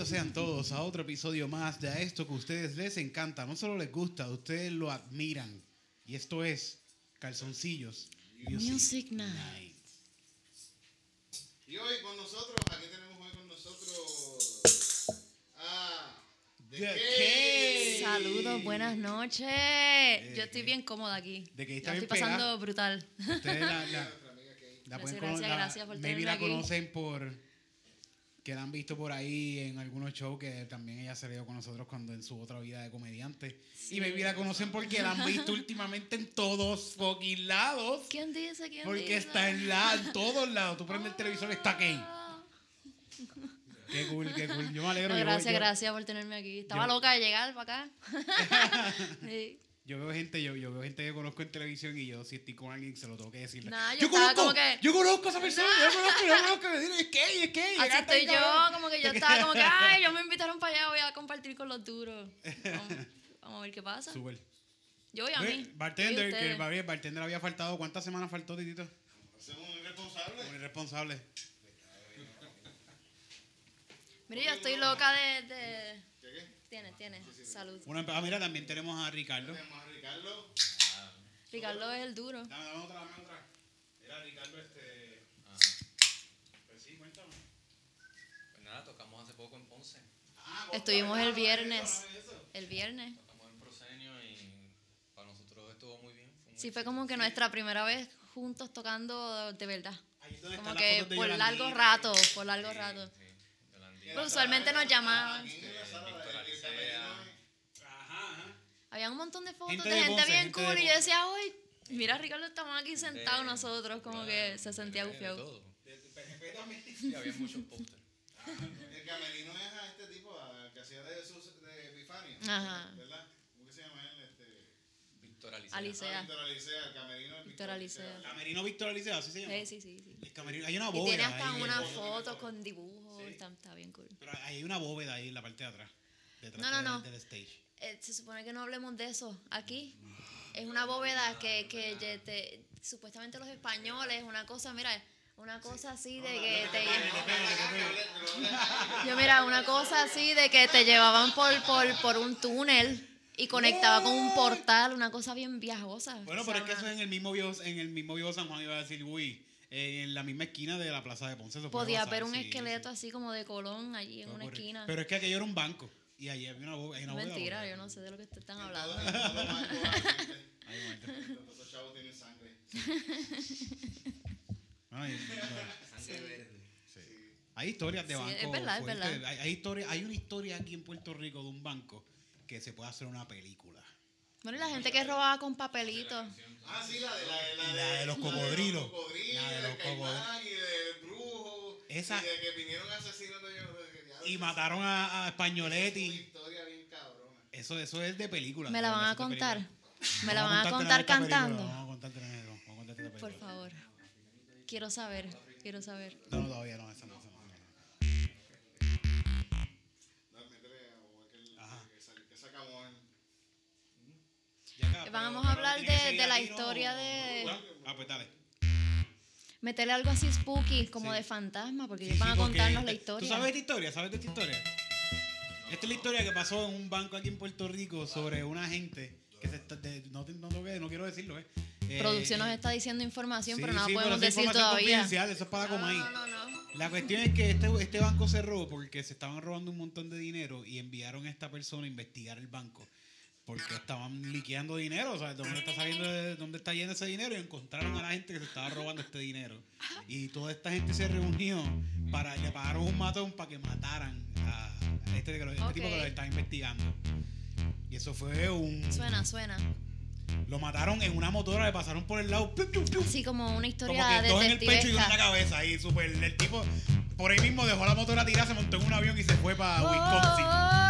Bienvenidos sean todos a otro episodio más de a esto que a ustedes les encanta. No solo les gusta, ustedes lo admiran. Y esto es Calzoncillos Music Night. Y hoy con nosotros, aquí tenemos hoy con nosotros a The The. Cave. Saludos, buenas noches. Yo estoy bien cómoda aquí. De que La estoy pasando brutal. Ustedes la, la- Kay. la Gracias, pueden gracias, la- gracias por maybe la aquí. conocen por que la han visto por ahí en algunos shows que también ella se dio con nosotros cuando en su otra vida de comediante. Y maybe la conocen porque la han visto últimamente en todos fucking lados. ¿Quién dice? ¿Quién Porque dice? está en, la, en todos lados. Tú prendes el televisor, está aquí. Ah. Qué cool, qué cool. Yo me alegro. No, yo- gracias, yo- gracias por tenerme aquí. Estaba yo- loca de llegar para acá. Sí. Yo veo gente, yo, yo veo gente que conozco en televisión y yo si estoy con alguien se lo tengo que decir. Nah, yo conozco, que- yo conozco a esa persona, yo conozco, yo conozco, me dicen, es que, es que, Así estoy yo, cabrón. como que yo estaba como que, ay, yo me invitaron para allá, voy a compartir con los duros. Vamos, vamos a ver qué pasa. Súper. Yo voy a mí. Bartender, ¿Y que el bartender había faltado. ¿Cuántas semanas faltó, Titito? Somos un irresponsable. Un irresponsable. Mire, yo estoy loca de... de... Tiene, tiene. Salud. Una, ah, mira, también tenemos a Ricardo. Tenemos a Ricardo. Ricardo es el duro. Dame, dame otra, dame otra. Era Ricardo, este. Pues sí, cuéntame. Pues nada, tocamos hace poco en Ponce. Ah, Estuvimos el viernes. El viernes. Tocamos en Proscenio y para nosotros estuvo muy bien. Fue un Sí, fue como que nuestra primera vez juntos tocando de verdad. Ahí es donde Como que por largo rato, por largo Sí, rato. sí, Yolandita, Pero usualmente nos llamaban. Víctor Alicea. Había un montón de fotos Gente de de gente Ponce, bien gente cool y yo decía, uy, mira Ricardo, estamos aquí sentados nosotros, como que se sentía gufiado. Sí, había muchos pósteres. El camerino es a este tipo, al que hacía de, sus, de Epifanio. Ajá. ¿Verdad? ¿Cómo que se llama él? Este, Víctor Alicea. Alicea. ah, Víctor Alicea, el camerino de Víctor Alicea. Camerino Víctor Alicea, así se llama. Sí, sí, sí. sí. El camerino, hay una Y bóveda. tiene hasta ahí. una foto con dibujos, está, está bien cool. Pero hay una bóveda ahí en la parte de atrás. Detrás No, no, no. del stage. Eh, se supone que no hablemos de eso aquí. Es una bóveda que, que te- supuestamente los españoles, una cosa, mira, una cosa así de que te... Yo mira, una cosa así de que te llevaban por, por, por un túnel y conectaba con un portal, una cosa bien viajosa. Bueno, pero es que eso es en el mismo Viejo, en el mismo Viejo San Juan, iba a decir, uy, eh, en la misma esquina de la plaza de Ponce. Podía haber un sí, esqueleto sí. así como de Colón allí en una ocurrir. esquina. Pero es que aquello era un banco. Y allí había una, bóveda- hay una bóveda. Mentira, yo no sé de lo que ustedes están hablando. Ay, chavos tienen sangre. Ay, Sangre verde. Hay historias de Sí, banco. es verdad, es fuertes. verdad. Hay, hay historia- hay una historia aquí en Puerto Rico de un banco que se puede hacer una película. Bueno, y la gente que robaba con papelitos. Ah, sí, la de, la de, la La de los cocodrilos. cocodrilos, La de los caimán y del brujo. Esa- Y de que vinieron asesinos de ellos y mataron a, a Españoletti. Eso, eso es de película. Me la van a contar. Me la van a contar cantando. Vamos a contarte Por favor. Quiero saber. Quiero saber. No, todavía no, esa no. Esa no. Vamos a hablar de, de la historia de. Ah, pues dale meterle algo así spooky, como de fantasma, porque van a contarnos la historia. ¿Tú sabes esta historia? ¿Sabes de esta historia? Esta es la historia que pasó en un banco aquí en Puerto Rico sobre una gente que se está, de, no, no, no, quiero decirlo, ¿eh? eh Producción nos eh, está diciendo información, pero no la podemos decir todavía. Eso es para no, Comay. La cuestión es que este, este banco cerró porque se estaban robando un montón de dinero y enviaron a esta persona a investigar el banco porque estaban liqueando dinero, ¿sabes? ¿Dónde está saliendo de dónde está yendo ese dinero? Y encontraron a la gente que se estaba robando este dinero. Y toda esta gente se reunió para le pagaron un matón para que mataran a este, tipo este que los estaba investigando. Y eso fue un Suena, suena. Lo mataron en una motora, le pasaron por el lado. Así como una historia como que dos en el pecho y uno en la cabeza. Ahí super el tipo por ahí mismo dejó la motora tirada, se montó en un avión y se fue para oh. Wisconsin.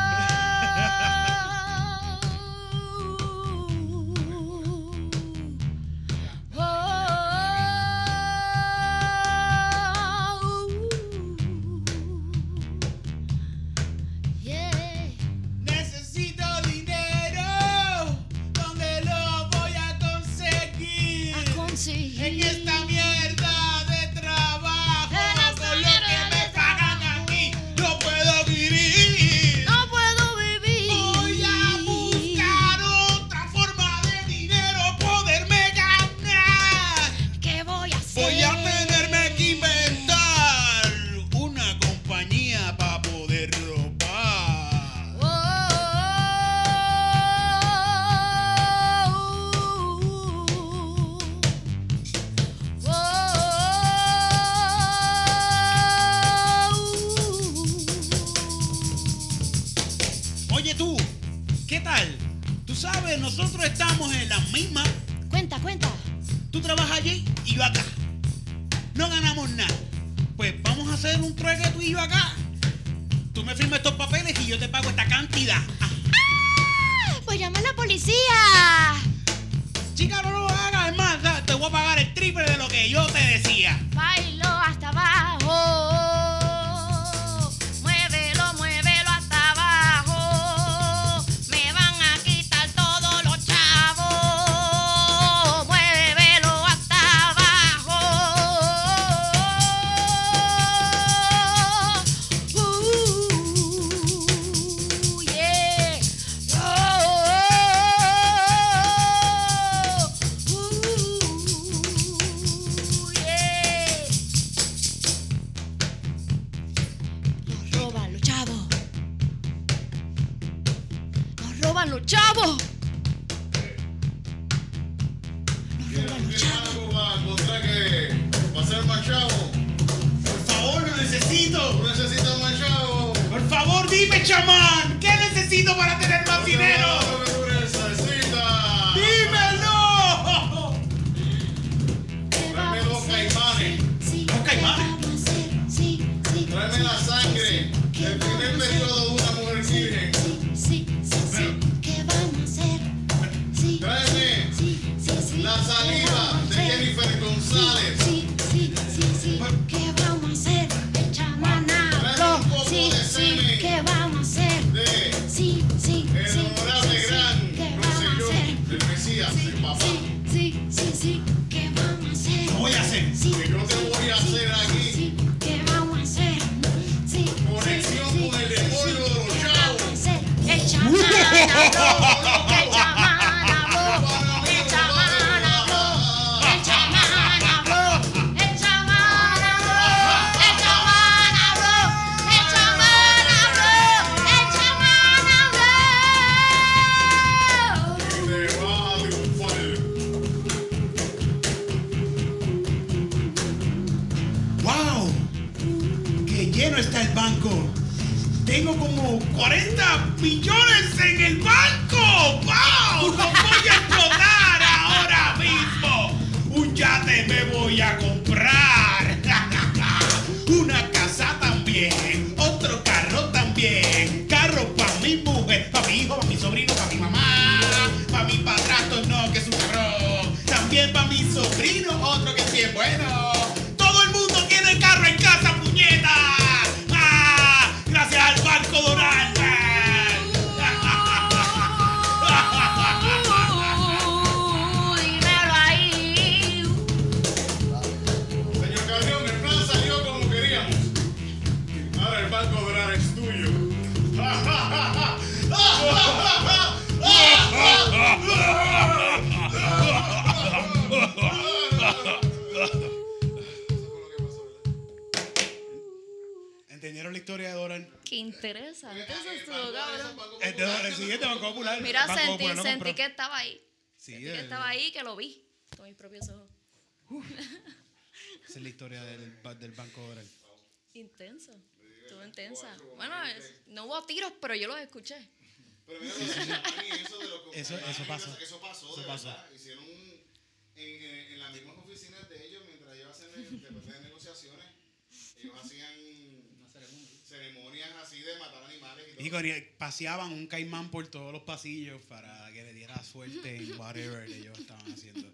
Estaba ahí. Sí, Sentí que estaba ahí, que lo vi con mis propios ojos. Esa es la historia del, del Banco Oral. Intenso. Estuvo intensa. Bueno, es- no hubo tiros, pero yo los escuché. Pero mira, eso de los Eso- eso pasó. Eso pasó, Eso de pasó. verdad. Hicieron un, en, en, en las mismas oficinas de ellos, mientras ellos después de negociaciones, ellos hacían ceremonias así de matar animales y todo. Y con- paseaban un caimán por todos los pasillos para que le diera suerte en whatever ellos estaban haciendo.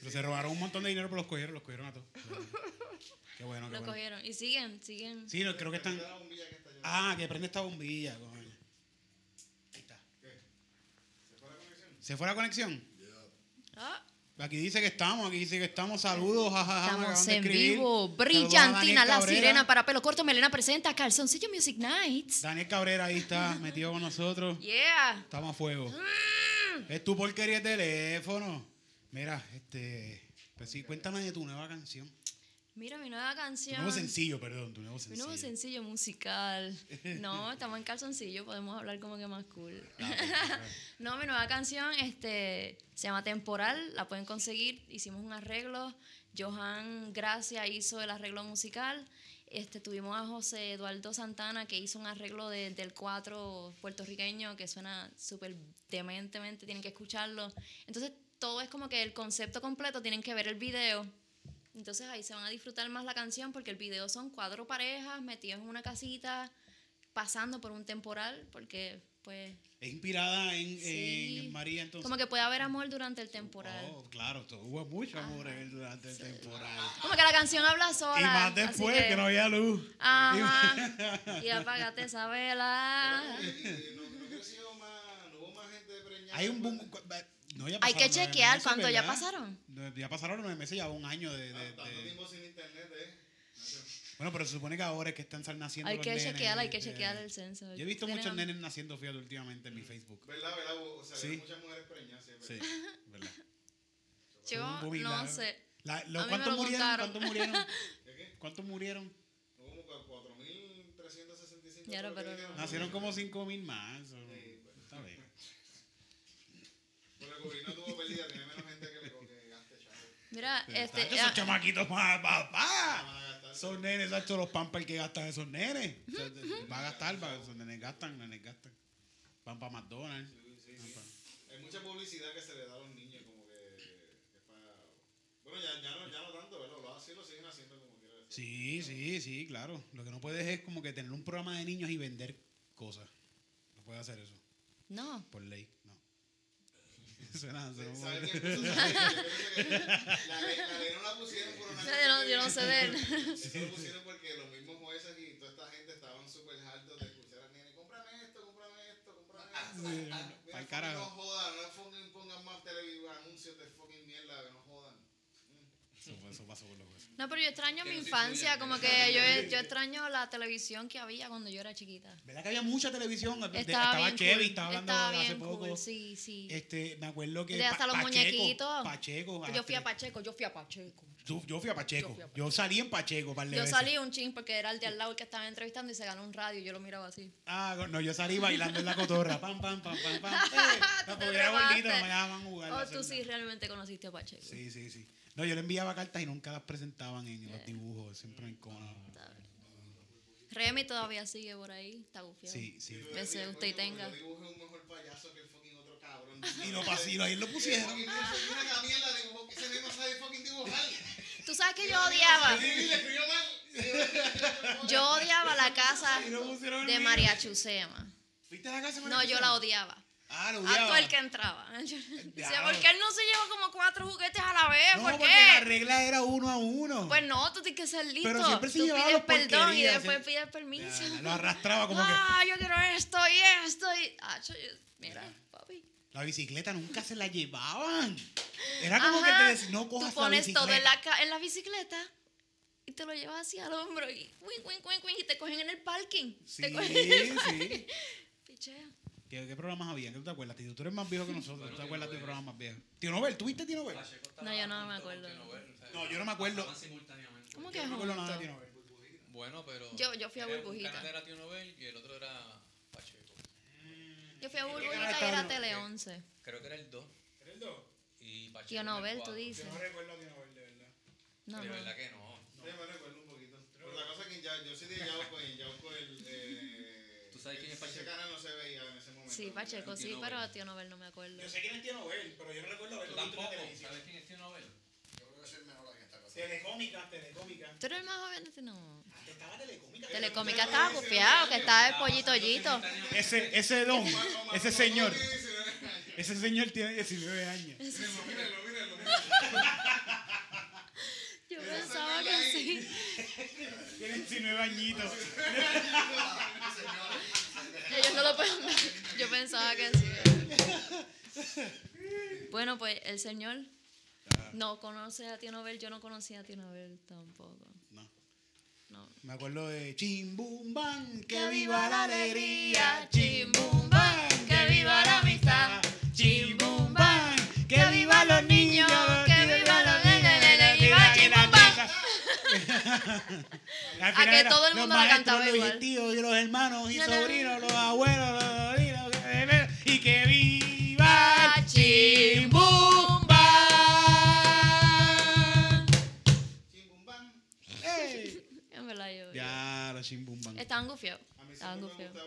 Pero se robaron un montón de dinero, pero los cogieron, los cogieron a todos. Qué bueno, qué Lo bueno. cogieron. Y siguen, siguen. Sí, no, creo que están. Mira la bombilla que está allá. Ah, que prende esta bombilla. coño. Ahí está. ¿Se fue la conexión? ¿Se fue la conexión? Ah, Aquí dice que estamos, aquí dice que estamos. Saludos, jajaja. estamos en vivo. Brillantina, la sirena para pelo corto. Melena presenta Calzoncillo Music Nights. Daniel Cabrera ahí está metido con nosotros. Yeah. Estamos a fuego. Mm. Es tu porquería de teléfono. Mira, este. Pues sí, cuéntame de tu nueva canción. Mira mi nueva Tu canción. nuevo sencillo, perdón, tu nuevo Mi sencillo. nuevo sencillo musical. No, estamos en calzoncillo, podemos hablar como que más cool. Ah, perfecto. No, mi nueva canción este, se llama Temporal, la pueden conseguir. Hicimos un arreglo. Johan Gracia hizo el arreglo musical. Este, tuvimos a José Eduardo Santana que hizo un arreglo de- del 4 puertorriqueño que suena súper dementemente, tienen que escucharlo. Entonces, todo es como que el concepto completo, tienen que ver el video. Entonces ahí se van a disfrutar más la canción porque el video son cuatro parejas metidos en una casita, pasando por un temporal, porque pues Es inspirada en, Sí. en María entonces. como que puede haber amor durante el temporal. Oh, claro, hubo mucho amor en él durante el temporal. Como que la canción habla sola. Y más después que... no había luz. Ajá. Y apágate esa vela. Y, y no, más, no hubo más gente preñada. Hay un boom. No, ya Hay que chequear meses, cuánto ya ¿verdad? pasaron. Ya pasaron nueve meses, ya un año de. de- Tanto de- tiempo sin internet, ¿eh? Bueno, pero se supone que ahora es que están naciendo. Hay los que nenes, chequear, hay que chequear el censo. Yo he visto muchos nenes naciendo, fíjate, últimamente en mi Facebook. ¿Verdad, verdad? O sea, Sí. muchas mujeres preñadas, sí, es Sí, verdad. verdad. Yo boom no la- sé. La- lo- ¿Cuántos lo murieron? ¿Cuántos murieron? ¿De qué? ¿Cuántos murieron? Como 4.365. Ya, creo que pero- dijeron. Nacieron como 5.000 más. o- Sí, pues. Está bien. Pero el gobierno tuvo pérdida, tiene menos gente que le que gaste chavo. Mira, este. Tacho, ah, esos chamaquitos más, papá. Van a gastar. Esos nenes, Sacho, los pampers que gastan esos nenes. O sea, Va a gastar, va, esos nenes gastan, nenes gastan. Van para McDonald's. Sí, sí, sí. Hay mucha publicidad que se le da a los niños, como que, que es para... Bueno, ya, ya, no, ya no tanto, ¿verdad? Lo, así lo siguen haciendo como quiera decir. Sí, sí, sí, claro. Lo que no puedes es como que tener un programa de niños y vender cosas. No puedes hacer eso, no. por ley. Suena, suena ¿Sabe puso que La ley, no la pusieron por una Yo no, yo no sé de él. Eso lo pusieron porque los mismos jueces y toda esta gente estaban súper hartos de escuchar al nene, cómprame esto, cómprame esto, cómprame esto. Mira, pa'l fucking carajo. No jodan, no pongan más televisión, anuncios de fucking mierda, no. Eso, eso pasó por los jueces. No, pero yo extraño mi infancia, como que yo, yo extraño la televisión que había cuando yo era chiquita. ¿Verdad que había mucha televisión? Estaba, estaba bien cool. estaba hablando Estaba hace bien poco. cool, sí, sí. Este, me acuerdo que De hasta Pa- los Pacheco, muñequitos. Pacheco. yo fui a Pacheco, yo fui a Pacheco. Yo, yo fui a Pacheco. Yo fui a Yo salí en Pacheco, par de Yo veces. salí un ching porque era el de al lado el que estaba entrevistando y se ganó un radio y yo lo miraba así. Ah, no, yo salí bailando en la cotorra. Pam, pam, pam, pam, pam. Eh, porque era gordito, me dejaban jugar. Oh, tú sí realmente conociste a Pacheco. Sí, sí, sí. No, yo le enviaba cartas y nunca las presentaban en los dibujos. Siempre en cono. Está bien. Remy todavía sigue por ahí, está gufiado. Sí, sí. Yo Ese decía, usted tenga. Yo dibujé un mejor payaso que el fucking otro cabrón. Y lo lo- ahí lo pusieron. La mierda, dibujó, que ese no sabe fucking dibujar. Tú sabes que yo odiaba. Yo odiaba la casa de María Chusema. ¿Fuiste a la casa de No, María yo Chusema? la odiaba. Ah, lo A odiaba. todo el que entraba. Yo decía, Diablo. ¿por qué él no se lleva como cuatro juguetes a la vez? No, ¿Por porque la qué? regla era uno a uno. Pues no, tú tienes que ser listo. Pero siempre se tú llevaba pides los perdón y después sí. pides permiso. Ya, lo arrastraba como que. ah, yo quiero esto y esto y... Ah, yo- mira, papi. La bicicleta nunca se la llevaban. Era como Ajá, que te decían, no cojas Tú pones la todo en la, en la bicicleta y te lo llevas así al hombro y wing, wing, wing, y te cogen en el parking. Sí, te cogen en el sí. parking. Pichea. ¿Qué, qué programas había? ¿Qué tú te acuerdas? Tío, tú eres más viejo que nosotros. ¿Tú te acuerdas de programas más viejos? Tío Nobel, ¿tuviste Tío Nobel? No, yo no me acuerdo. No, yo no me acuerdo. ¿Cómo que Yo no me acuerdo nada de juntos? Tío Nobel. bueno, pero. Yo- yo fui a era- Burbujita. Un canal era Tío Nobel y el otro era Pacheco. Yo fui a ¿Qué canal Burbujita y era? Tele 11. Creo que era el 2 ¿Era el dos? y Pacheco. Tío era el Nobel, tú dices. Yo no recuerdo a Tío Nobel, de verdad. No, De verdad que no. Sí, me recuerdo un poquito. Pero la cosa es que ya, yo soy de Yauco y en Yauco el. Eh, ¿Tú sabes quién es Ese Pacheco? canal no se veía en. Sí, Pacheco, sí, Nobel. pero a Tío Nobel no me acuerdo. Yo sé quién es Tío Nobel, pero yo no recuerdo visto en la tampoco. televisión. ¿Sabes quién es Tío Nobel? Yo creo que soy el menor aquí en esta casa. Telecómica, telecómica. ¿Tú eres el más joven? Este no. Antes estaba telecómica. Telecómica estaba bufiado, que estaba el pollito Ollito. Ese, ese don, ese señor, tiene 19 años. ese señor tiene 19 años. Mírenlo, mírenlo, mírenlo. Yo pensaba que sí. Tiene 19 añitos. Ellos no lo pueden ver. Yo pensaba que sí. Bueno, pues el señor no conoce a Tío Nobel. Yo no conocía a Tío Nobel tampoco. No. No. Me acuerdo de Chimbumban, que viva la alegría. Chimbumban, que viva la amistad. Chimbumban, que viva los niños, que viva los nenes, viva Chimbumban. A que todo el los mundo la cantaba los igual. tíos y los hermanos y sobrinos, los abuelos, los que viva Chimbumba. Chimbumbán. ¡Ey! Ya me la llevo. Ya, la Chimbumban. Estaban gufiados. Estaban gufiados.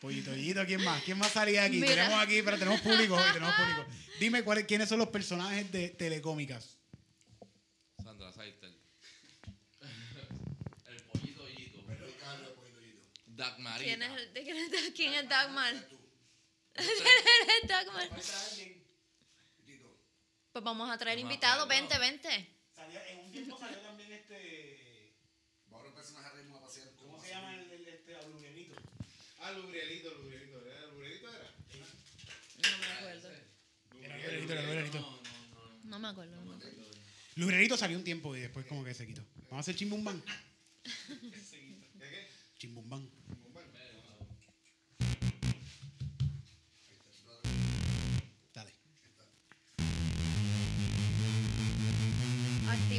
Pollito, pollito, ¿quién más? ¿Quién más salía aquí? Mira. Tenemos aquí, pero tenemos público tenemos público. Dime cuál, quiénes son los personajes de Telecómicas. Dagmarita. ¿Quién es, el- de quién es, quién es Dagmar? ¿Quién es Dagmar? Pues vamos a traer invitados. Vente, vente. en un tiempo salió también este. Ahora un personaje ritmo a pasear. ¿Cómo se llama el, el este Alubrielito? Ah, Lubrielito, Lubrielito. ¿Era Lubrielito era? No me acuerdo. Era Lubrielito, era Lubrielito. No me acuerdo. no me acuerdo. Lubrielito salió un tiempo y después como que se quitó. Vamos a hacer chimbumban. ¿Qué qué?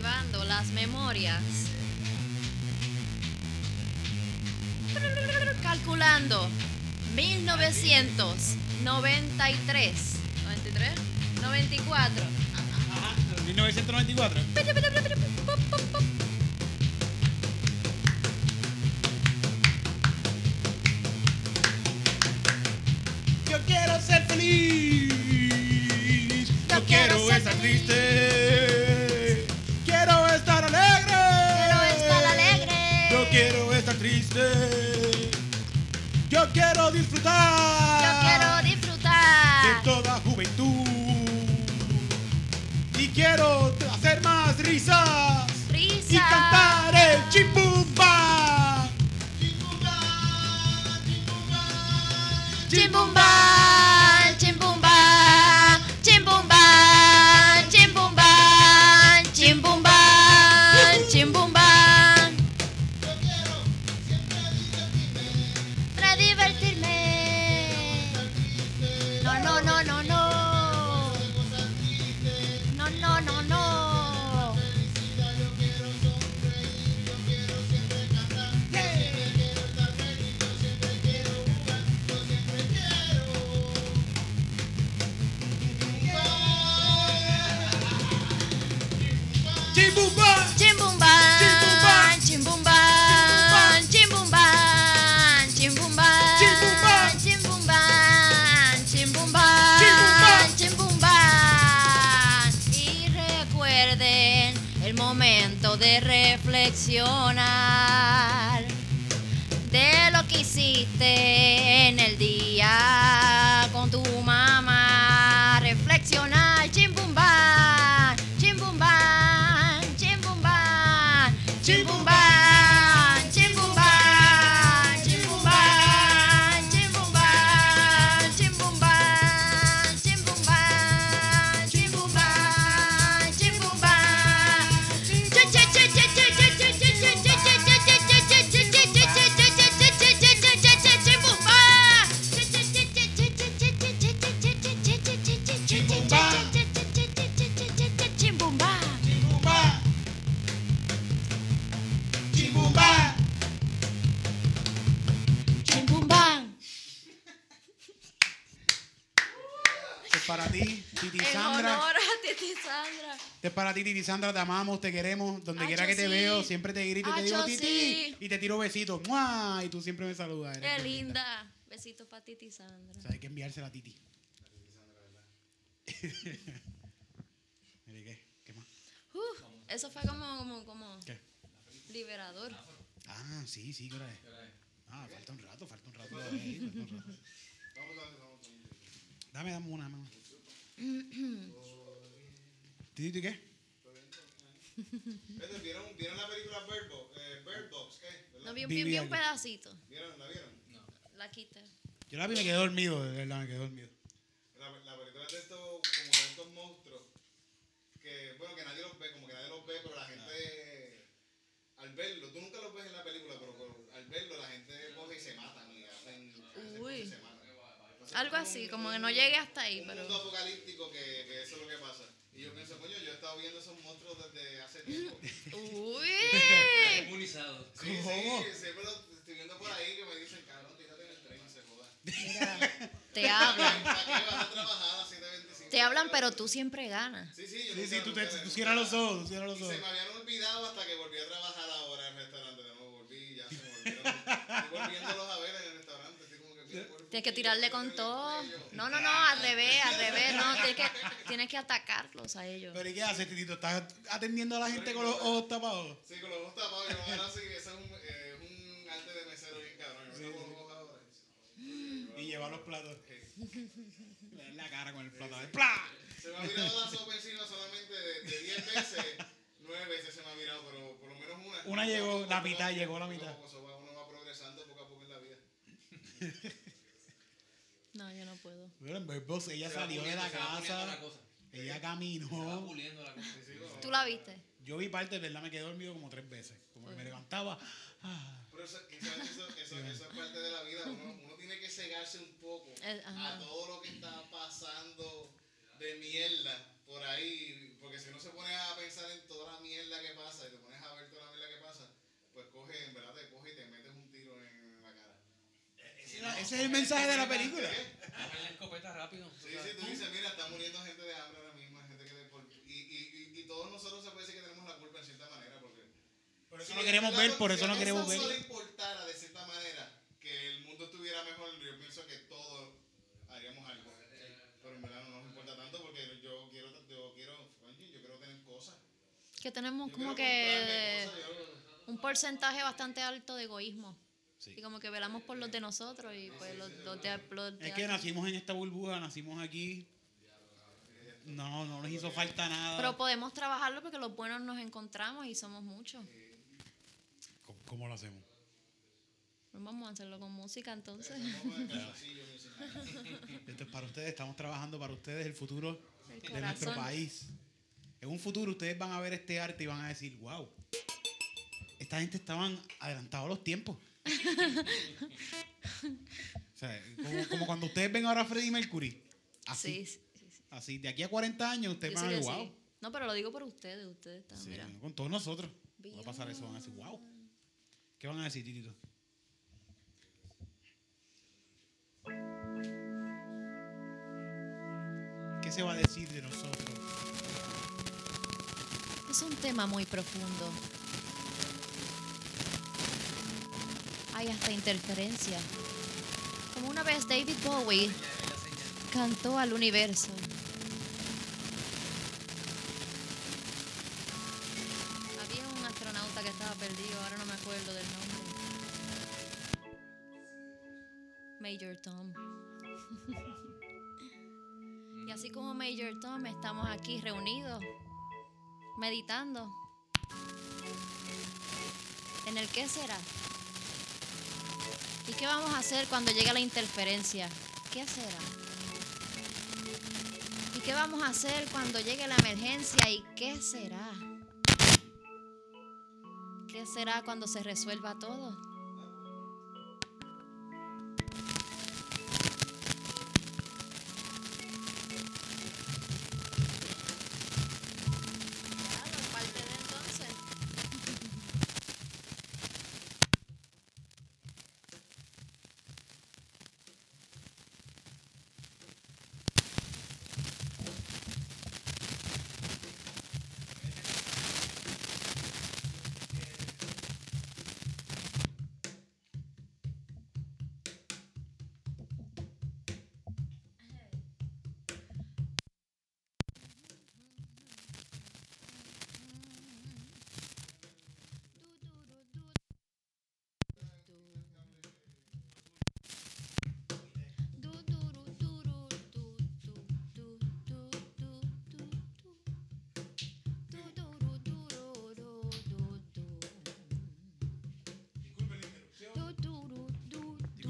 Activando las memorias. Calculando. 1993. ¿93? 94. Ajá, 1994. Yo quiero ser feliz. Yo quiero quiero ser triste. Disfrutar. Yo quiero de disfrutar. toda juventud. Y quiero hacer más risas y Risa. cantar el chimbumba. Chimbumban, Titi, Titi En Sandra. honor a Titi Sandra. Este es para ti, Titi Sandra, te amamos, te queremos. Donde Acho, quiera que te sí. veo, siempre te grito y te digo Titi. sí. Y te tiro besitos. ¡Mua! Y tú siempre me saludas. eres Qué linda. Besitos para Titi Sandra. O sea, hay que enviársela a Titi. Mire, ¿qué? ¿Qué más? Uf, eso fue como, como, como ¿Qué? liberador. Ah, sí, sí, ¿qué hora es? Ah, falta un rato, falta un rato. falta un rato. Dame, dame una, dame una. ¿Titi y qué? ¿Vieron, ¿Vieron la película Bird Box? Eh, Bird Box. No vi un, Vivi vi un pedacito. ¿Vieron? ¿La vieron? La quita. Yo la vi y me quedé dormido, de verdad, me quedé dormido. La, la película es de estos, como de estos monstruos, que, bueno, que nadie los ve, como que nadie los ve, pero la gente, al verlo, tú nunca los ves en la película, pero, pero al verlo la gente coge y se matan y hacen, hacen Uy. cosas y se matan. Entonces, Algo así, como que no llegue hasta ahí, un pero. mundo apocalíptico que, que eso es lo que pasa. Y yo pienso, coño, yo he estado viendo esos monstruos desde hace tiempo. sí, Uy. Inmunizado. sí, ¿Cómo? siempre lo estoy viendo por ahí que me dicen, cabrón, tírate en el tren, se joda. Mira, te hablan. ¿Para qué vas a trabajar a las 7.25? Te hablan, pero tú siempre ganas. Sí, sí, yo Sí, sí, tú, te, tú cierras los ojos, tú cierras los Y ojos. se me habían olvidado hasta que volví a trabajar ahora en el restaurante. De nuevo volví y ya se me olvidaron. Estoy volviéndolos a ver en el restaurante. Tienes que tirarle con todo. No, no, no, al revés, al revés. No, tienes que, tienes que atacarlos a ellos. Pero ¿y qué haces, Titito? ¿Estás atendiendo a la gente con los ojos tapados? Sí, con los ojos tapados. No ahora sí, eso es un, eh, un arte de mesero bien cabrón. Yo me tapo los ojos ahora. Y llevar los platos. Le la cara con el plato. ¡Pla! Se me ha virado la sopa encima solamente de de 10 veces. 9 veces se me ha virado, pero por lo menos una. Una llegó, la mitad, llegó la mitad. poco, Uno va progresando poco a poco en la vida. No, yo no puedo. Bueno, en Bird Box ella Se salió de la la casa. cosa. Ella Se va caminó. puliendo la cosa. ¿Tú la viste? Yo vi parte, de verdad, me quedé dormido como tres veces. Como que me levantaba. ah, Pero eso, eso, eso, eso es parte de la vida. Uno, uno tiene que cegarse un poco Eh, ajá. a todo lo que está pasando de mierda por ahí. Porque si uno se pone a pensar en toda la mierda que pasa y te pones a ver toda la mierda que pasa, pues coge, en verdad te coge y te metes un tiro en la cara. Ese es el mensaje de la película. La escopeta rápido. Sí, sí, tú dices, mira, está muriendo gente de hambre ahora mismo, gente que de por- y, y, y, y todos nosotros se puede decir que tenemos la culpa en cierta manera, porque Por eso si no queremos ver, por eso no si a queremos ver. solo importara de cierta manera que el mundo estuviera mejor, yo pienso que todos haríamos algo. Pero en verdad no nos importa tanto porque yo quiero, yo quiero, yo quiero tener cosas. Que tenemos Yo como que cosas, yo- un porcentaje bastante alto de egoísmo. Sí. Y como que velamos por los de nosotros y pues los, los de, los de Es que nacimos en esta burbuja, nacimos aquí. No, no nos hizo falta nada. Pero podemos trabajarlo porque los buenos nos encontramos y somos muchos. ¿Cómo, cómo lo hacemos? Pues vamos a hacerlo con música entonces. Esto es para ustedes, estamos trabajando para ustedes el futuro El de nuestro país. En un futuro ustedes van a ver este arte y van a decir, wow, esta gente estaban adelantados a los tiempos. O sea, como, como cuando ustedes ven ahora a Freddie Mercury. Así, Sí, sí, sí, sí. así. De aquí a 40 años ustedes Yo van a que wow. No, pero lo digo por ustedes, ustedes mira. con todos nosotros. Va a pasar eso, van a decir, wow. ¿Qué van a decir, Titito? ¿Qué se va a decir de nosotros? Es un tema muy profundo. Hay hasta interferencia. Como una vez David Bowie cantó al universo. Había un astronauta que estaba perdido, ahora no me acuerdo del nombre. Major Tom. y así como Major Tom, estamos aquí reunidos meditando en el qué será. ¿Y qué vamos a hacer cuando llegue la interferencia? ¿Qué será? ¿Y qué vamos a hacer cuando llegue la emergencia? ¿Y qué será? ¿Qué será cuando se resuelva todo?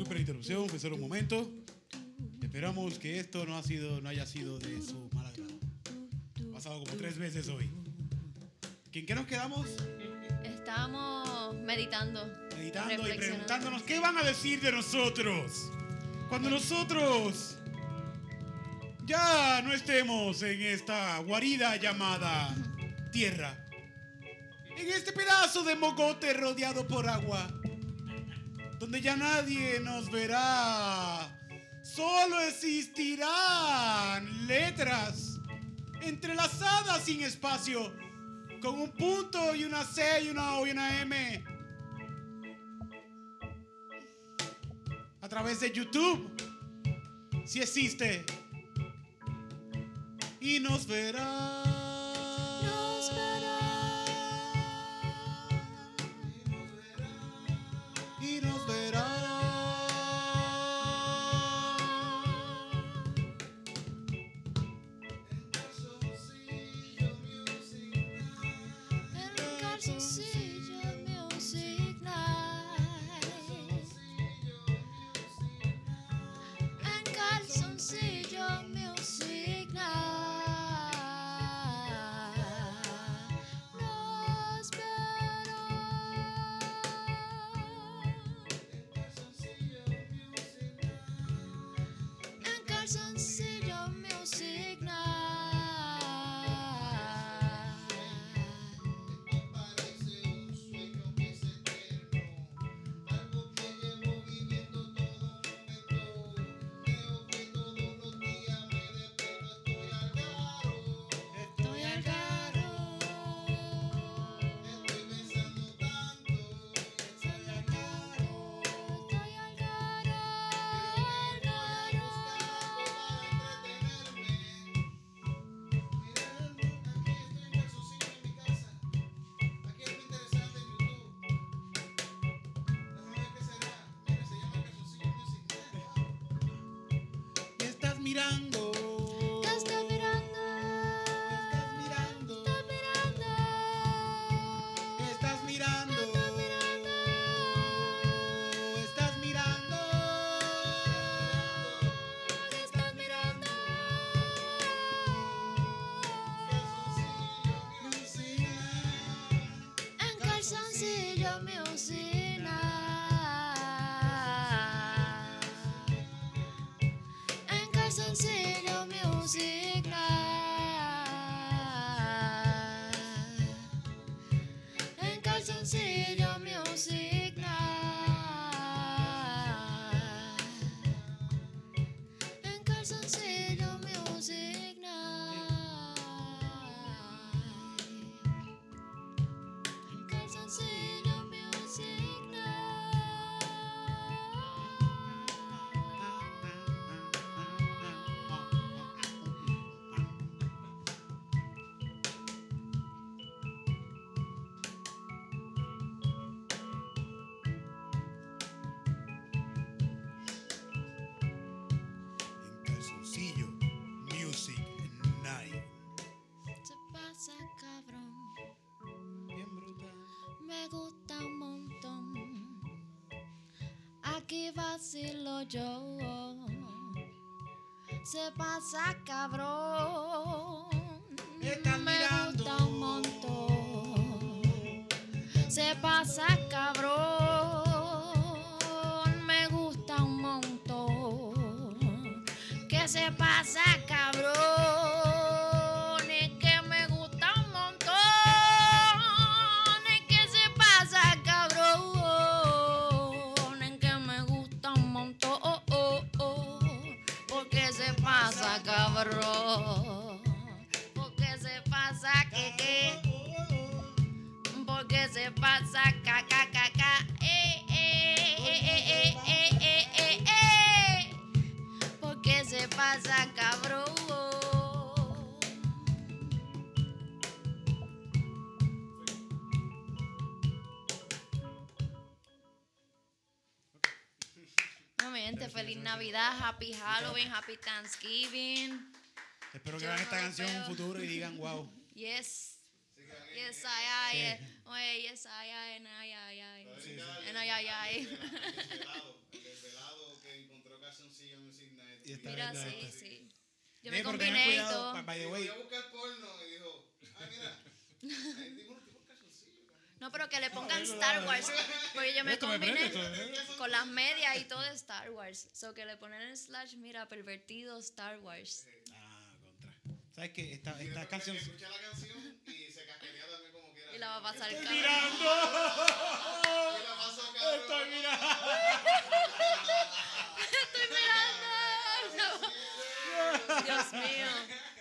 Disculpe la interrupción, solo un momento. Esperamos que esto no, ha sido, no haya sido de su mal agrado. Ha pasado como tres veces hoy. ¿En qué nos quedamos? Estamos meditando. Meditando y preguntándonos qué van a decir de nosotros. Cuando nosotros ya no estemos en esta guarida llamada tierra. En este pedazo de mogote rodeado por agua. Donde ya nadie nos verá. Solo existirán letras entrelazadas sin espacio. Con un punto y una C y una O y una M. a través de YouTube. Si existe. Y nos verá. Nos verá. Pirango. Aquí vacilo yo. Se pasa cabrón. Me mirando. gusta un montón. Se pasa cabrón. Me gusta un montón. Que se pasa cabrón. Porque se pasa caca, caca, eh, eh, eh, eh, eh, eh, eh, Porque se pasa cabrón. Gente, feliz Navidad, Happy Halloween, Happy Thanksgiving. Espero que vean esta canción en un futuro y digan, wow, Yes. Yes, I, I, oye, yes, I, I, and I, I, I, and I, I, I. El desvelado. Mira, sí, sí. Yo me combiné y todo. Voy a buscar porno y dijo, ah, mira, no, pero que le pongan Star Wars. Porque yo me combiné con las medias y todo de Star Wars. So que le ponen el slash, mira, pervertido Star Wars. ¿Sabes qué? Esta, Y esta canción. Escucha la canción y se casquetea también como quiera. Y la va a pasar ¡Estoy cabrón. mirando! Y la pasó, cabrón. ¡Estoy mirando! Estoy mirando. Dios mío.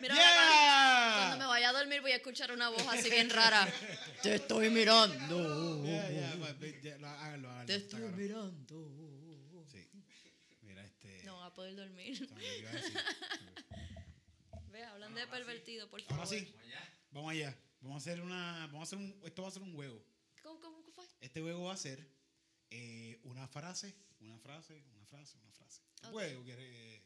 Mira, ¡Yeah! cuando me vaya a dormir voy a escuchar una voz así bien rara. Te estoy mirando. Háganlo, háganlo. Te estoy cabrón. mirando. Sí. Mira, este. No va a poder dormir. ¿sabes lo que iba a decir? Ve, hablan de pervertido, por favor. Ahora sí, vamos allá. Vamos a hacer una. Vamos a hacer un. Esto va a ser un juego. ¿Cómo, fue? Este juego va a ser eh, una frase, una frase, una frase, una frase. Ok. ¿Puede o quiere?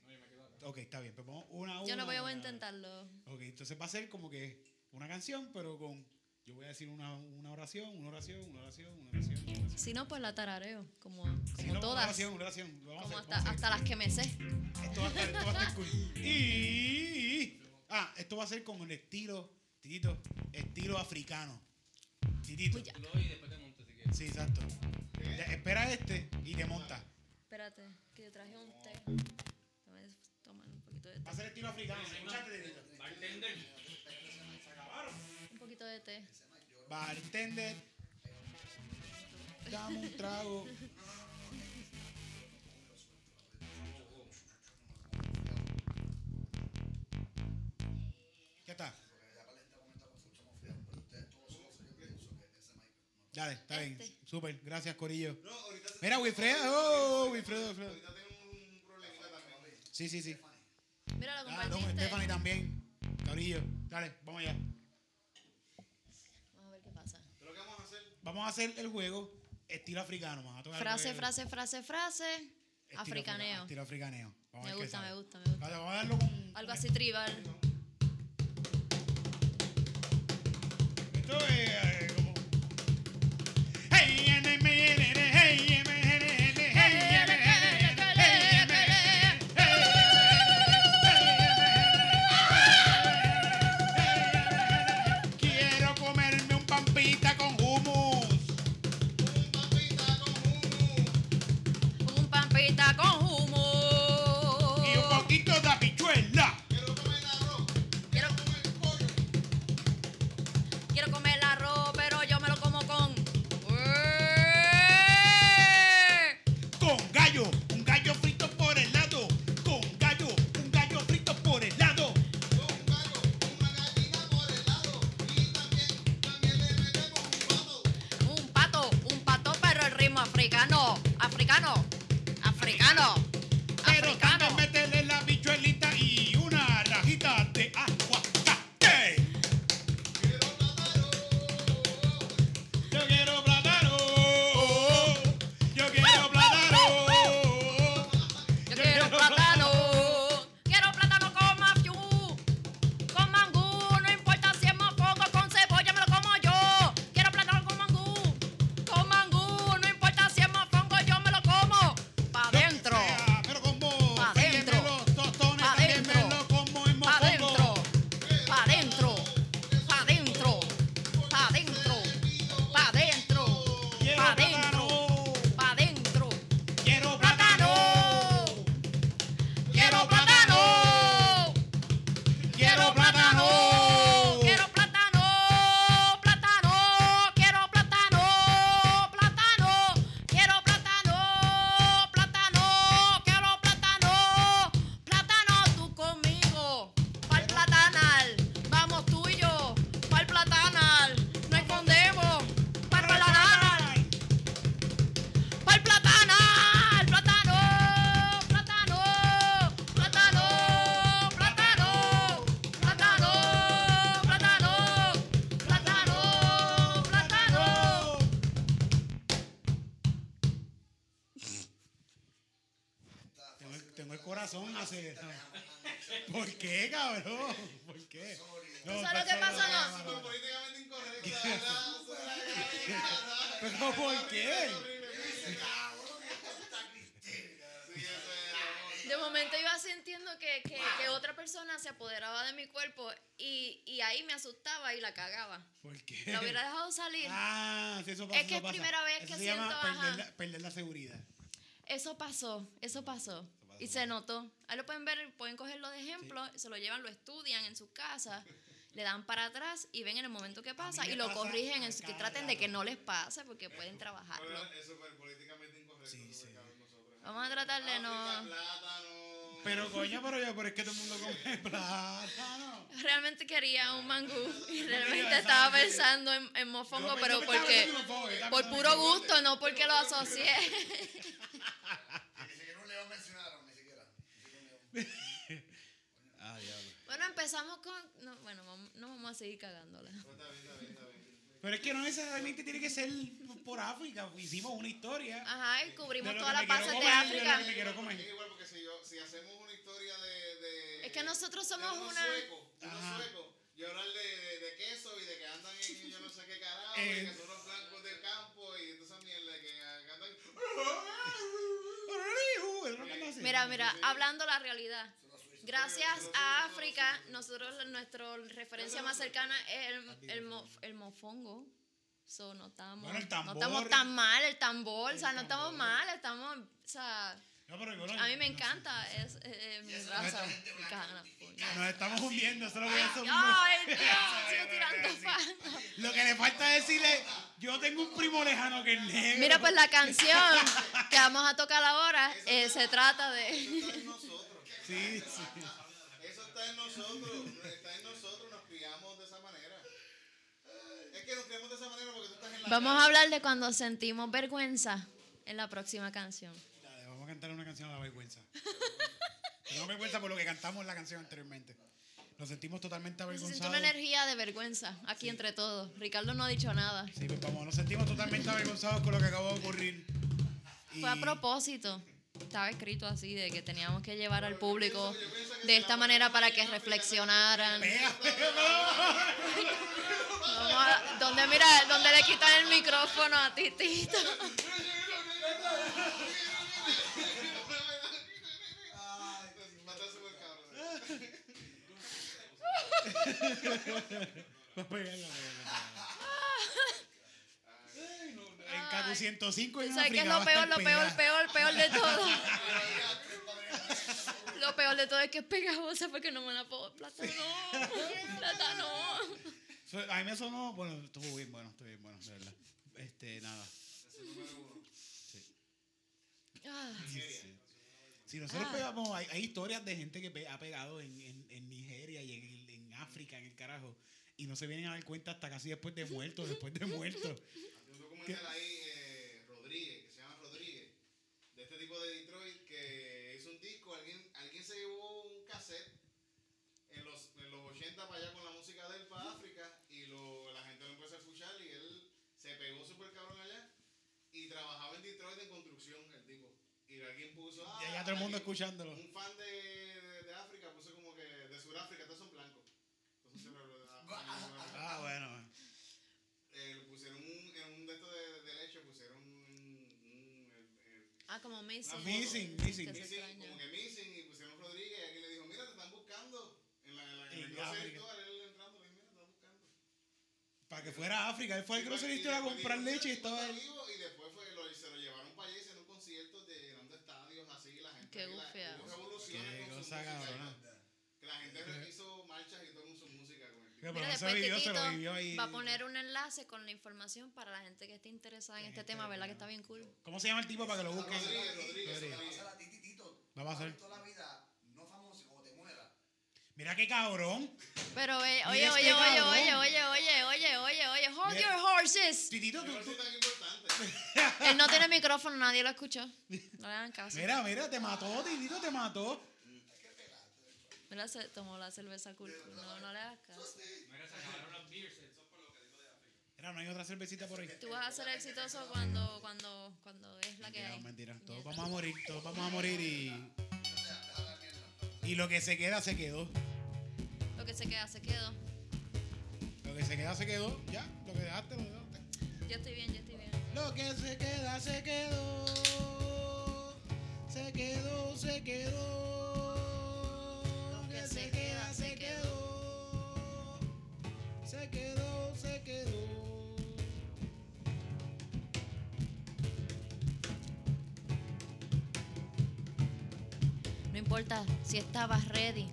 Ok, está bien. Pues vamos una a una. Yo no voy a intentarlo. Ok, entonces va a ser como que una canción, pero con. Yo voy a decir una, una oración, una oración, una oración, una oración. Una oración. Si no, pues la tarareo, como, como Si no, Una todas. oración, una oración. Vamos a Como hacer- hasta, vamos a hacer- hasta las que me sé. Esto va a estar, esto va a estar cool. Y. Ah, esto va a ser con el estilo, Titito, estilo africano. Titito. Sí, exacto. Ya, espera este y te monta. Espérate, que yo traje un té. Tomar un poquito de té. Va a ser estilo africano. Escúchate, Titito. Bartender. Un poquito de té. Bartender. Dame un trago. ¿Qué está? Dale, está bien. Este. Súper, gracias, Corillo. No, ahorita se- Mira, Wilfredo. Oh, Wilfredo, Wilfredo. Ahorita tengo un problemita también. Sí, sí, sí. Mira, lo Ah, no, compartiste. Stephanie también. Corillo. Dale, vamos allá. Vamos a ver qué pasa. ¿Qué es lo que vamos a hacer? Vamos a hacer el juego estilo africano. Vamos a tocar el Frase, frase, frase, frase. Africaneo. Estilo africaneo. Vamos a Me ver qué gusta, me gusta, me gusta. Vale, vamos a darlo con. Algo así tribal. estoy. Hey, la cagaba. ¿Por qué? La hubiera dejado salir. Ah, sí, eso pasa. Es que eso es pasa. primera vez Eso que se llama siento, perder la, perder la seguridad. Eso pasó, eso pasó. Y se notó. Ahí lo pueden ver, pueden cogerlo de ejemplo, se lo llevan, lo estudian en su casa, le dan para atrás y ven en el momento que pasa y lo pasa corrigen, en su- que traten de que no les pase porque pueden trabajarlo. Pero es súper políticamente incorrecto. Sí, eso sí. Vamos a tratar de no... plátano. Pero coño, pero yo, pero es que todo el mundo come plátano. Realmente quería un mangú y realmente estaba pensando en, en mofongo, pero porque por puro gusto, no porque lo asocié. Ni siquiera un león mencionaron, ni siquiera. Ah, diablo. Bueno, empezamos con... No, bueno, no vamos a seguir cagándola. Está bien, está bien, está bien. Pero es que no necesariamente tiene que ser por África. Hicimos una historia. Ajá, y de cubrimos todas las bases de de África. que me quiero Es comer. igual porque si, yo, si hacemos una historia de. de Es que nosotros de somos unos una- Suecos, unos Ajá. suecos, y hablar de, de, de queso y de que andan en yo no sé qué carajo, Eh. y que son los blancos del campo y toda esa mierda que andan. Mira, mira, hablando la realidad. Gracias a África, nosotros, nuestra referencia más cercana es el, el, mo- el mofongo. So, no estamos, Bueno, el no tambor. estamos tan mal, el tambor, o sea, no estamos mal, estamos, o sea, No, bueno, a mí me no sé. encanta, es, eh, mi raza mexicana. Nos estamos hundiendo, eso es lo que eso- Ay, Dios, sigo tirando fango. Lo que le falta es decirle, yo tengo un primo lejano que es negro. Mira, pues la canción que vamos a tocar ahora eh, se trata de... Sí, sí. Eso está en nosotros. Está en nosotros, nos criamos de esa manera. Es que nos criamos de esa manera porque tú estás en la. Vamos a calle. hablar de cuando sentimos vergüenza en la próxima canción. Dale, vamos a cantar una canción a la vergüenza. Tenemos vergüenza por lo que cantamos en la canción anteriormente. Nos sentimos totalmente avergonzados. una energía de vergüenza aquí entre todos. Ricardo no ha dicho nada. Sí, pues vamos, nos sentimos totalmente avergonzados con lo que acabó de ocurrir. Y- Fue a propósito. Estaba escrito así de que teníamos que llevar al público de esta manera para que reflexionaran. Donde mira, donde le quitan el micrófono a Titito. Va a En Cacu 105 en ¿Sabes qué es lo peor, lo peor, peor, peor de todo? Lo peor de todo es que es pegajosa porque no me la puedo. Plátano. Plátano. So- A mí me sonó, bueno, estuvo bien bueno, estuvo bien bueno, de verdad. Este, nada. Ah, Si nosotros Ah. pegamos, hay, hay historias de gente que pe- ha pegado en, en, en Nigeria y en, en África, en el carajo, y no se vienen a dar cuenta hasta casi después de muertos, después de muertos. Ahí, eh, Rodríguez, que se llama Rodríguez, de este tipo de Detroit, que hizo un disco. Alguien, alguien se llevó un cassette en los, en los 80 para allá con la música de él para África y lo, la gente lo empezó a escuchar y él se pegó súper cabrón allá y trabajaba en Detroit en construcción, el tipo. Y alguien puso. Y allá todo el mundo alguien- escuchándolo. Un fan de, de, de África puso como que de Sudáfrica, todos son blancos. Entonces siempre lo de Ah, bueno. eh, le pusieron un, en un de estos de, de leche, pusieron un, un- ah, como Missing. Como que missing, y pusieron Rodríguez, y alguien le dijo, mira, te están buscando. En, la, en, la, en En el grocery África. store, él entrando, mira, te están buscando. Para que fuera a África, él fue al grocery store a comprar dijo, leche y "Mira, el tipo estaba vivo", Y después fue, lo, se lo llevaron para allá y hicieron conciertos de llenando estadios así, la gente. Qué y la- bufia. hubo revoluciones Qué con su cosa música, cabrona. Que la gente hizo marchas y todo con su música. Pero después vivió, se lo Titito vivió ahí. va a poner un enlace con la información para la gente que esté interesada en este tema, ¿verdad? Que está bien cool. ¿Cómo se llama el tipo para que lo busquen? Rodríguez, Rodríguez, Rodríguez. Rodríguez. Pasar a ti, Titito. Va a pasar. Vivir toda la vida no famoso te. Mira qué cabrón. Pero eh, Mira oye, este oye, oye, cabrón. oye, oye, oye, oye, oye, oye, hold Mira. your horses. Titito, tú, tú-. Él no tiene micrófono, nadie lo escuchó. No le hagan caso. Mira, mira, te mató, Titito, te mató. Mira, se tomó la cerveza cool. No, no le hagas caso. Mira, se acabaron las beers. Mira, no hay otra cervecita por ahí. Tú vas a ser exitoso cuando, cuando, cuando es la que Mentira, hay. mentira. Todos vamos a morir, todos vamos a morir y. Y lo que se queda, se quedó. Lo que se queda, se quedó. Lo que se queda, se quedó. Ya, lo que dejaste, lo dejaste. Yo estoy bien, yo estoy bien. Lo que se queda, se quedó. Se quedó, se quedó. Se quedó, se quedó. No importa si estabas ready.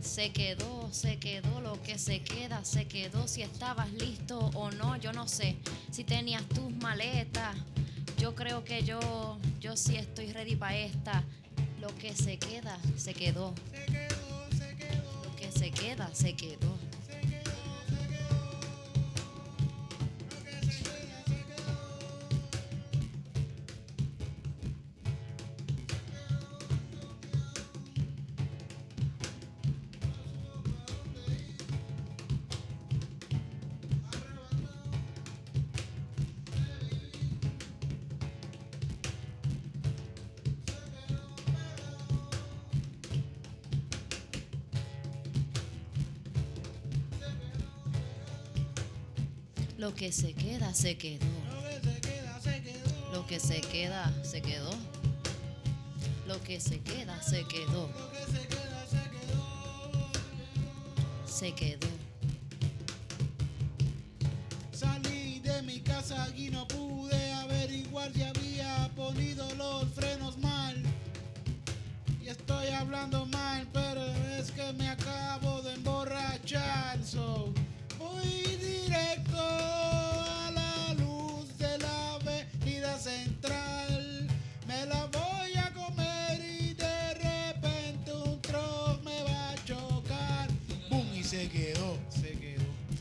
Se quedó, se quedó lo que se queda, se quedó si estabas listo o no, yo no sé. Si tenías tus maletas, yo creo que yo, yo sí estoy ready para esta. Lo que se queda, se quedó. Se quedó, se quedó. Lo que se queda, se quedó. Que se queda, se quedó. Lo que se queda, se quedó. Lo que se queda, se quedó. Se quedó.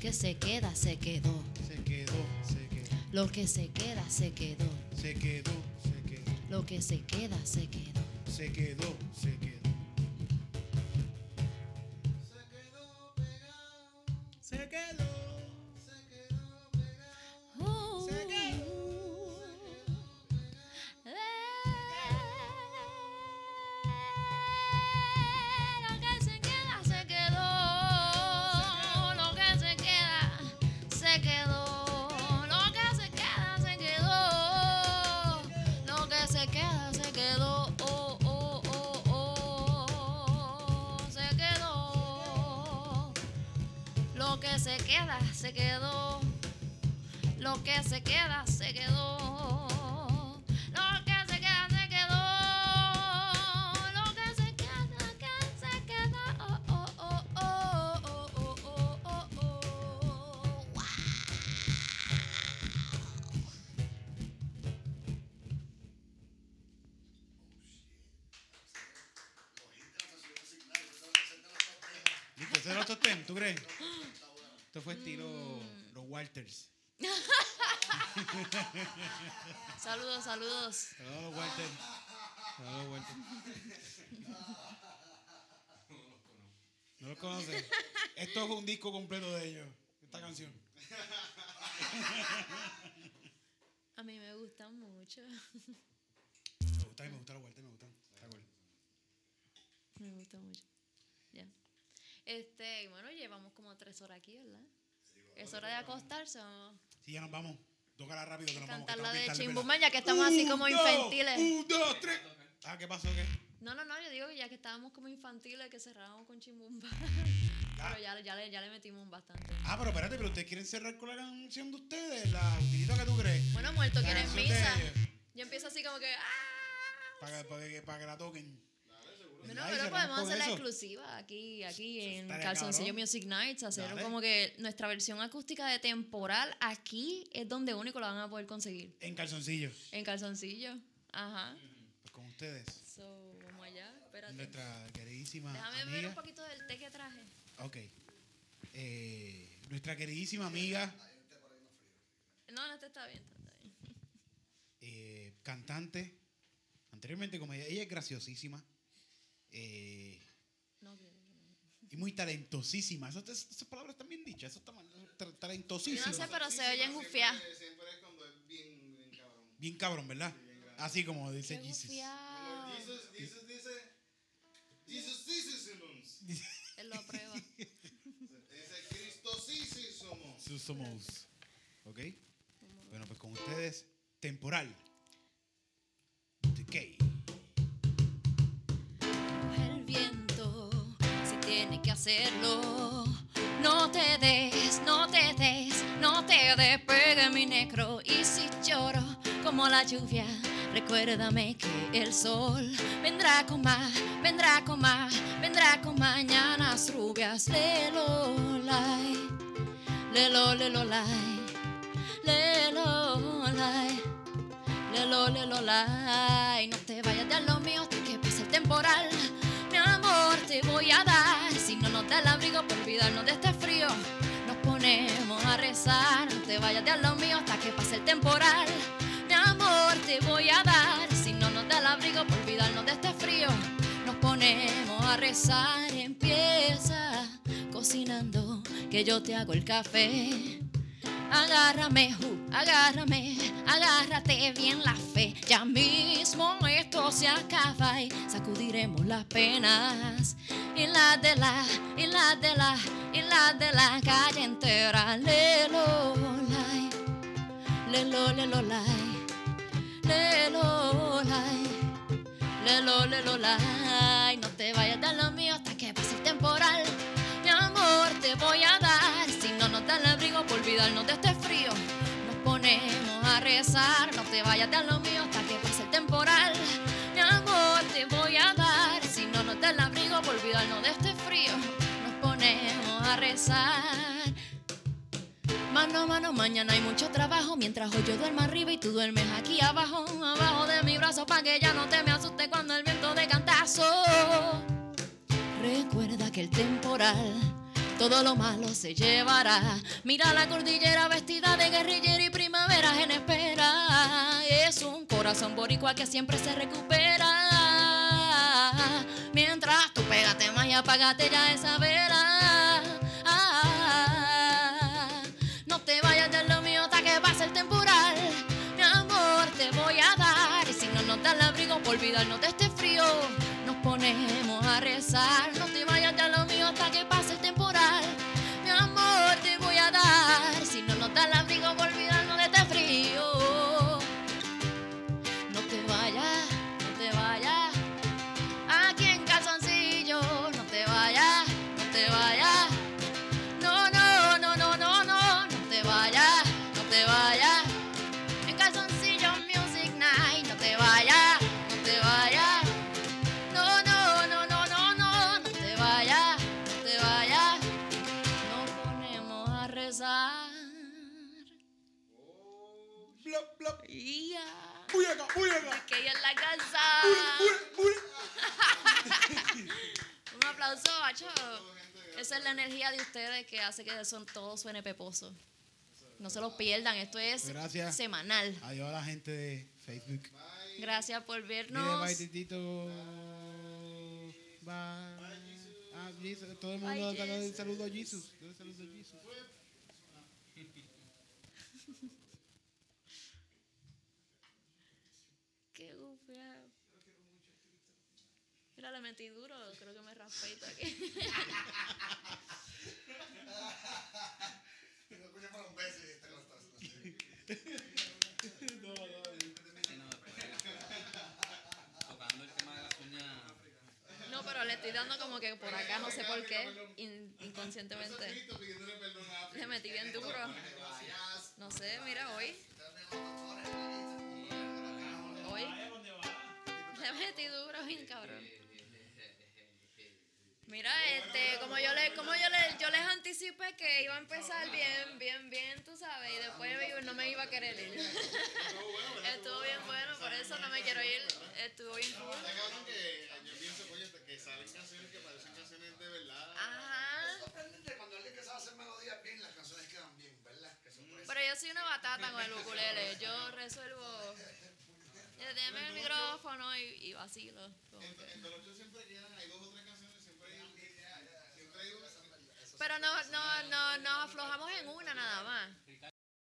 Que se queda, se quedó. Se quedó, se quedó, Lo que se queda, se quedó. se quedó, se quedó, Lo que se queda, se quedó. se quedó, se quedó. Walters. Saludos, saludos. Saludos los Walters. Saludos los Walters. No los conoces. Esto es un disco completo de ellos. Esta canción. A mí me gustan mucho. Me gusta, me gusta los Walters, me cool. Me gusta mucho. Ya. Este, y bueno, llevamos como tres horas aquí, ¿verdad? Es hora de acostarse. Sí, ya nos vamos. Tócala rápido que nos vamos. cantar la de Chimbumán, ya que estamos así como infantiles. Un, dos, tres. Ah, ¿qué pasó? ¿Qué? No, no, no, yo digo que ya que estábamos como infantiles, que cerrábamos con Chimbumba. Pero ya, ya, le, ya le metimos bastante. Ah, pero espérate, pero ustedes quieren cerrar con la canción de ustedes, la utilita que tú crees. Bueno, muerto, ¿quieren misa? Yo empiezo así como que. ¡Ah! Para que, para que, para que la toquen. Ay, pero podemos hacer la exclusiva aquí, aquí en Calzoncillo. Music Nights, hacer Dale. como que nuestra versión acústica de temporal aquí es donde único la van a poder conseguir. En calzoncillo. En Calzoncillo. Ajá. Pues con ustedes. So, vamos allá, espérate. Nuestra queridísima Déjame ver un poquito del té que traje. Ok. Eh, nuestra queridísima amiga, No, no, este está bien, está bien. eh, cantante, anteriormente como ella, ella es graciosísima eh, No, y muy talentosísima. Esas palabras están bien dichas, eso está mal, ta- Yo talentosísima. no sé, pero se oyen gufiadas. Siempre, siempre es cuando es bien, bien cabrón. Bien cabrón, ¿verdad? Así como dice Qué Jesus. Jesus, Jesus dice. Jesus dice Simmons. Él lo aprueba. Dice Cristo sí, sí somos. Sus somos. ¿Ok? Bueno, pues con ustedes, temporal. Decay. Que hacerlo. No te des, no te des, no te despegue mi negro. Y si lloro como la lluvia, recuérdame que el sol vendrá con más, vendrá con más, vendrá con mañanas rubias. Lelo, lai, lelo, lelo, lai, lelo, lai. Lelo, lelo, lai. No te vayas de lo mío hasta que pase el temporal. Mi amor, te voy a dar. Por olvidarnos de este frío, nos ponemos a rezar. No te vayas de lo mío hasta que pase el temporal. Mi amor, te voy a dar. Si no nos da el abrigo por olvidarnos de este frío, nos ponemos a rezar. Empieza cocinando, que yo te hago el café. Agárrame, agárrame, agárrate bien la fe. Ya mismo esto se acaba y sacudiremos las penas. Y la de la, y la de la, y la de la calle entera. Lelo, lai, lelo, lelo, lai, lelo, lai. Lelo, lelo, lai. No te vayas de lo mío hasta que pase el temporal. Mi amor, te voy a dar. Nos da el abrigo por olvidarnos de este frío, nos ponemos a rezar. No te vayas de lo mío hasta que pase el temporal. Mi amor, te voy a dar. Si no nos da el abrigo por olvidarnos de este frío, nos ponemos a rezar. Mano, mano, mañana hay mucho trabajo Mientras hoy yo duermo arriba y tú duermes aquí abajo Abajo de mi brazo pa' que ya no te me asuste cuando el viento de cantazo Recuerda que el temporal todo lo malo se llevará. Mira la cordillera vestida de guerrillera y primaveras en espera. Es un corazón boricua que siempre se recupera. Mientras tú pégate más y apágate ya esa vela. Ah, no te vayas de lo mío hasta que pase el temporal. Mi amor, te voy a dar. Y si no nos da el abrigo por olvidarnos de este frío, nos ponemos a rezar. No te vayas de lo mío hasta que pase Buyaga, buyaga. Que en la casa. Un aplauso, macho. Esa es la energía de ustedes que hace que son, todo suene peposo. No se lo pierdan, esto es Gracias. semanal. Adiós a la gente de Facebook. Gracias por Dile vernos. bye, titito. Bye. Ah, Jesus. Todo el Bye, mundo saludo a Jesus. Saludo a Jesus. Qué gufia. Mira, le metí duro, creo que me raspé aquí. No escuché para un beso y este lo está haciendo así. Sí, no, después, tocando el tema de las uñas. No, pero le estoy dando como que por acá, no sé por qué, in- inconscientemente. Le metí bien duro. No sé, mira, hoy. Hoy. Le metí duro, bien cabrón. Mira, este, como yo le, como yo le, yo les anticipé que iba a empezar bien, bien, bien, tú sabes, y después no me iba a querer ir. Estuvo bien bueno, por eso no me quiero ir. Estuvo bien cool. Está cabrón que yo pienso, coño, que salen canciones que parecen canciones de verdad. Ajá. Sorprendente cuando alguien que sabe hacer melodías bien, las canciones quedan bien, ¿verdad? Que son Pero yo soy una batata con el ukulele. Yo resuelvo. Deme el micrófono y, y vacilo. En, Tolocho siempre quedan, hay dos o tres canciones, siempre hay, siempre hay una. Pero no, no, no, nos aflojamos en una nada más.